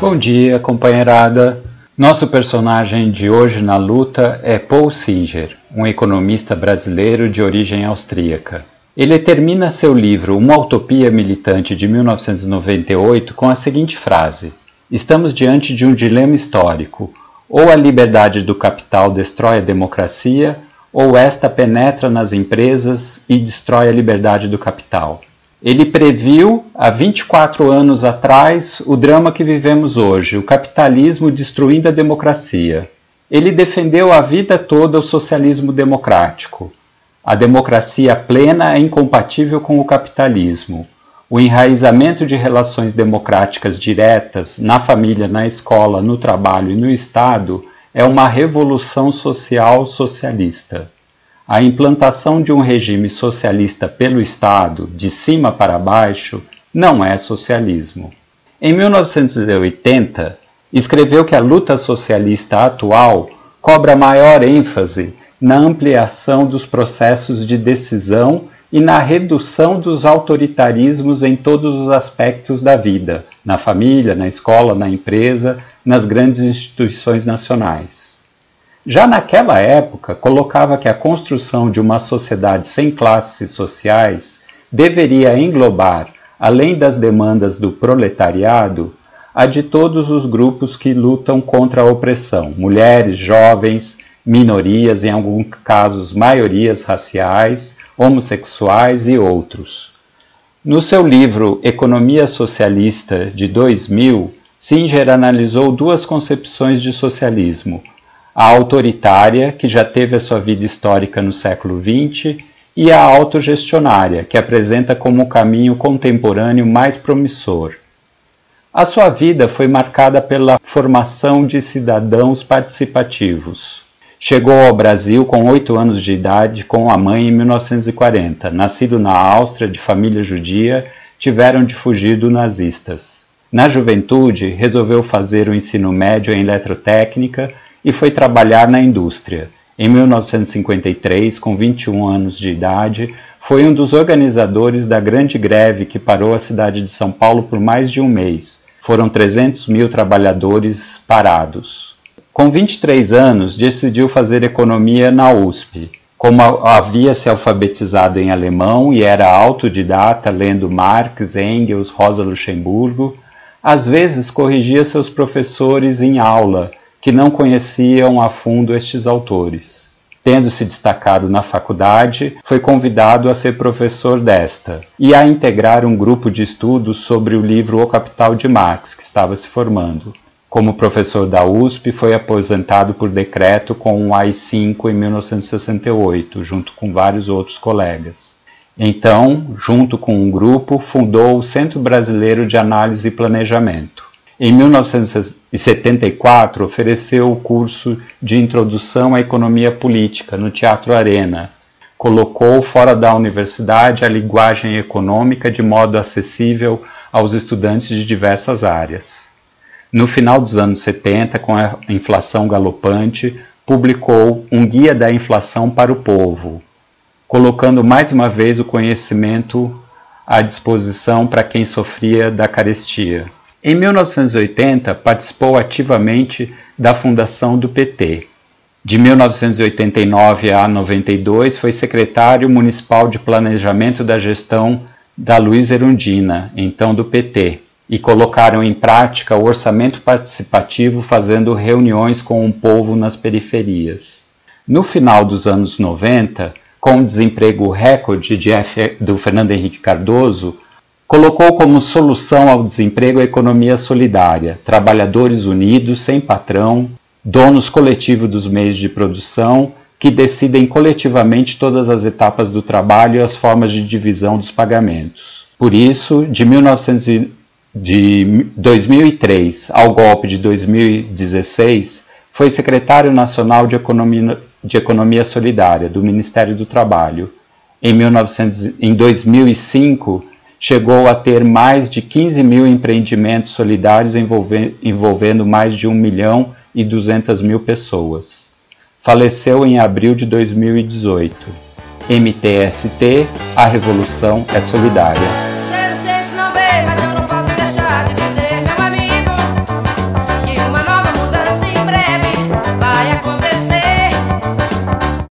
Bom dia, companheirada. Nosso personagem de hoje na luta é Paul Singer, um economista brasileiro de origem austríaca. Ele termina seu livro Uma Utopia Militante de 1998 com a seguinte frase: Estamos diante de um dilema histórico. Ou a liberdade do capital destrói a democracia, ou esta penetra nas empresas e destrói a liberdade do capital. Ele previu há 24 anos atrás o drama que vivemos hoje, o capitalismo destruindo a democracia. Ele defendeu a vida toda o socialismo democrático. A democracia plena é incompatível com o capitalismo. O enraizamento de relações democráticas diretas na família, na escola, no trabalho e no Estado é uma revolução social socialista a implantação de um regime socialista pelo Estado, de cima para baixo, não é socialismo. Em 1980, escreveu que a luta socialista atual cobra maior ênfase na ampliação dos processos de decisão e na redução dos autoritarismos em todos os aspectos da vida, na família, na escola, na empresa, nas grandes instituições nacionais. Já naquela época, colocava que a construção de uma sociedade sem classes sociais deveria englobar, além das demandas do proletariado, a de todos os grupos que lutam contra a opressão: mulheres, jovens, minorias, em alguns casos maiorias raciais, homossexuais e outros. No seu livro Economia Socialista de 2000, Singer analisou duas concepções de socialismo a autoritária, que já teve a sua vida histórica no século XX, e a autogestionária, que apresenta como o caminho contemporâneo mais promissor. A sua vida foi marcada pela formação de cidadãos participativos. Chegou ao Brasil com oito anos de idade com a mãe em 1940. Nascido na Áustria, de família judia, tiveram de fugir dos nazistas. Na juventude, resolveu fazer o ensino médio em eletrotécnica e foi trabalhar na indústria. Em 1953, com 21 anos de idade, foi um dos organizadores da grande greve que parou a cidade de São Paulo por mais de um mês. Foram 300 mil trabalhadores parados. Com 23 anos, decidiu fazer economia na USP. Como havia se alfabetizado em alemão e era autodidata, lendo Marx, Engels, Rosa Luxemburgo, às vezes corrigia seus professores em aula que não conheciam a fundo estes autores. Tendo se destacado na faculdade, foi convidado a ser professor desta e a integrar um grupo de estudos sobre o livro O Capital de Marx, que estava se formando. Como professor da USP, foi aposentado por decreto com o AI-5 em 1968, junto com vários outros colegas. Então, junto com um grupo, fundou o Centro Brasileiro de Análise e Planejamento. Em 1974, ofereceu o curso de Introdução à Economia Política no Teatro Arena. Colocou fora da universidade a linguagem econômica de modo acessível aos estudantes de diversas áreas. No final dos anos 70, com a inflação galopante, publicou um Guia da Inflação para o Povo, colocando mais uma vez o conhecimento à disposição para quem sofria da carestia. Em 1980, participou ativamente da fundação do PT. De 1989 a 92, foi secretário municipal de planejamento da gestão da Luiz Erundina, então do PT, e colocaram em prática o orçamento participativo fazendo reuniões com o povo nas periferias. No final dos anos 90, com o desemprego recorde de F, do Fernando Henrique Cardoso, colocou como solução ao desemprego a economia solidária, trabalhadores unidos, sem patrão, donos coletivos dos meios de produção, que decidem coletivamente todas as etapas do trabalho e as formas de divisão dos pagamentos. Por isso, de, 1900, de 2003 ao golpe de 2016, foi secretário nacional de Economia, de Economia Solidária do Ministério do Trabalho. Em, 1900, em 2005, chegou a ter mais de 15 mil empreendimentos solidários envolvendo mais de 1 milhão e 200 mil pessoas. Faleceu em abril de 2018. MTST, a revolução é solidária.